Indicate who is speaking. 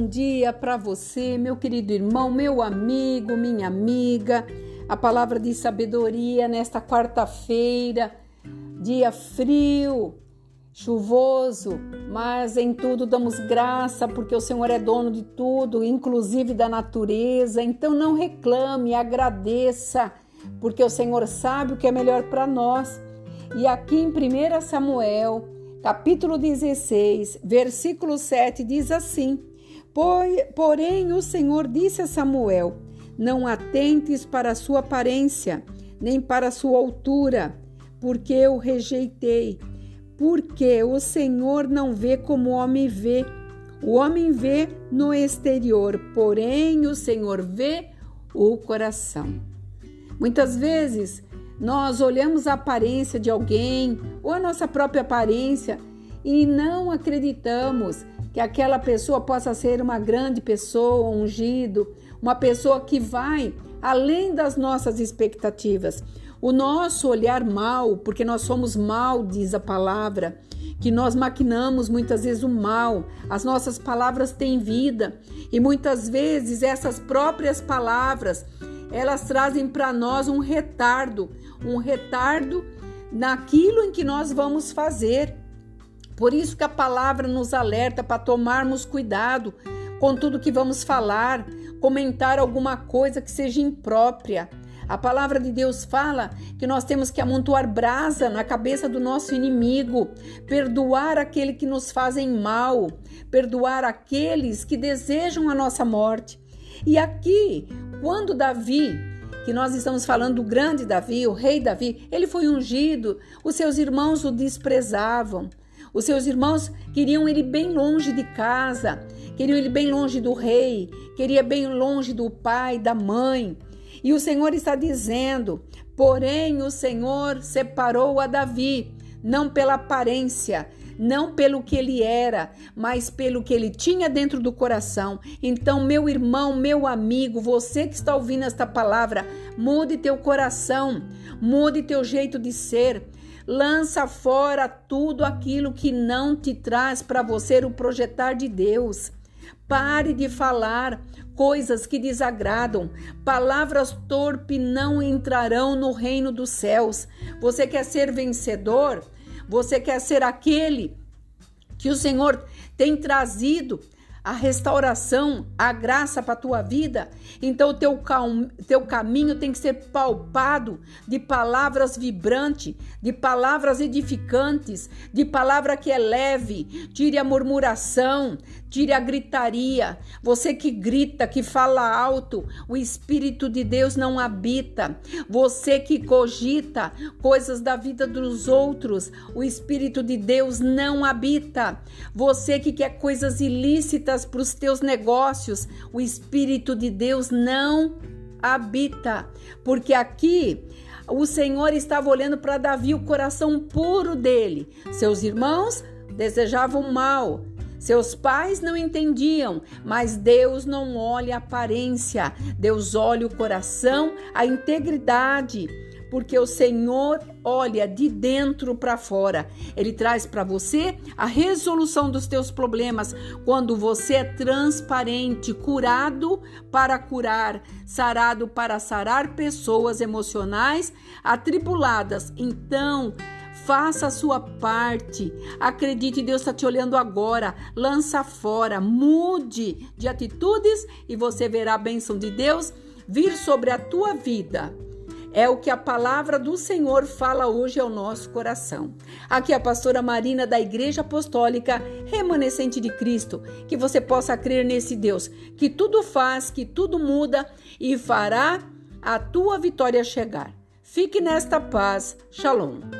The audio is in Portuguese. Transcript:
Speaker 1: bom dia para você, meu querido irmão, meu amigo, minha amiga. A palavra de sabedoria nesta quarta-feira, dia frio, chuvoso, mas em tudo damos graça, porque o Senhor é dono de tudo, inclusive da natureza. Então não reclame, agradeça, porque o Senhor sabe o que é melhor para nós. E aqui em 1 Samuel, capítulo 16, versículo 7 diz assim: Porém, o Senhor disse a Samuel: Não atentes para a sua aparência, nem para a sua altura, porque eu rejeitei. Porque o Senhor não vê como o homem vê. O homem vê no exterior, porém o Senhor vê o coração. Muitas vezes nós olhamos a aparência de alguém ou a nossa própria aparência e não acreditamos que aquela pessoa possa ser uma grande pessoa, ungido, uma pessoa que vai além das nossas expectativas. O nosso olhar mal, porque nós somos mal, diz a palavra, que nós maquinamos muitas vezes o mal. As nossas palavras têm vida e muitas vezes essas próprias palavras, elas trazem para nós um retardo, um retardo naquilo em que nós vamos fazer. Por isso que a palavra nos alerta para tomarmos cuidado com tudo que vamos falar, comentar alguma coisa que seja imprópria. A palavra de Deus fala que nós temos que amontoar brasa na cabeça do nosso inimigo, perdoar aquele que nos fazem mal, perdoar aqueles que desejam a nossa morte. E aqui, quando Davi, que nós estamos falando do grande Davi, o rei Davi, ele foi ungido, os seus irmãos o desprezavam. Os seus irmãos queriam ele bem longe de casa, queriam ele bem longe do rei, queria bem longe do pai, da mãe. E o Senhor está dizendo: porém, o Senhor separou a Davi, não pela aparência, não pelo que ele era, mas pelo que ele tinha dentro do coração. Então, meu irmão, meu amigo, você que está ouvindo esta palavra, mude teu coração, mude teu jeito de ser. Lança fora tudo aquilo que não te traz para você o projetar de Deus. Pare de falar coisas que desagradam. Palavras torpes não entrarão no reino dos céus. Você quer ser vencedor? Você quer ser aquele que o Senhor tem trazido a restauração, a graça para a tua vida, então o teu, teu caminho tem que ser palpado de palavras vibrantes, de palavras edificantes, de palavra que é leve. Tire a murmuração, tire a gritaria. Você que grita, que fala alto, o Espírito de Deus não habita. Você que cogita coisas da vida dos outros, o Espírito de Deus não habita. Você que quer coisas ilícitas, para os teus negócios, o Espírito de Deus não habita. Porque aqui o Senhor estava olhando para Davi, o coração puro dele. Seus irmãos desejavam mal. Seus pais não entendiam, mas Deus não olha a aparência, Deus olha o coração, a integridade porque o Senhor olha de dentro para fora. Ele traz para você a resolução dos teus problemas quando você é transparente, curado para curar, sarado para sarar pessoas emocionais atribuladas. Então, Faça a sua parte. Acredite, Deus está te olhando agora. Lança fora, mude de atitudes e você verá a bênção de Deus vir sobre a tua vida. É o que a palavra do Senhor fala hoje ao nosso coração. Aqui é a pastora Marina da Igreja Apostólica Remanescente de Cristo. Que você possa crer nesse Deus que tudo faz, que tudo muda e fará a tua vitória chegar. Fique nesta paz. Shalom.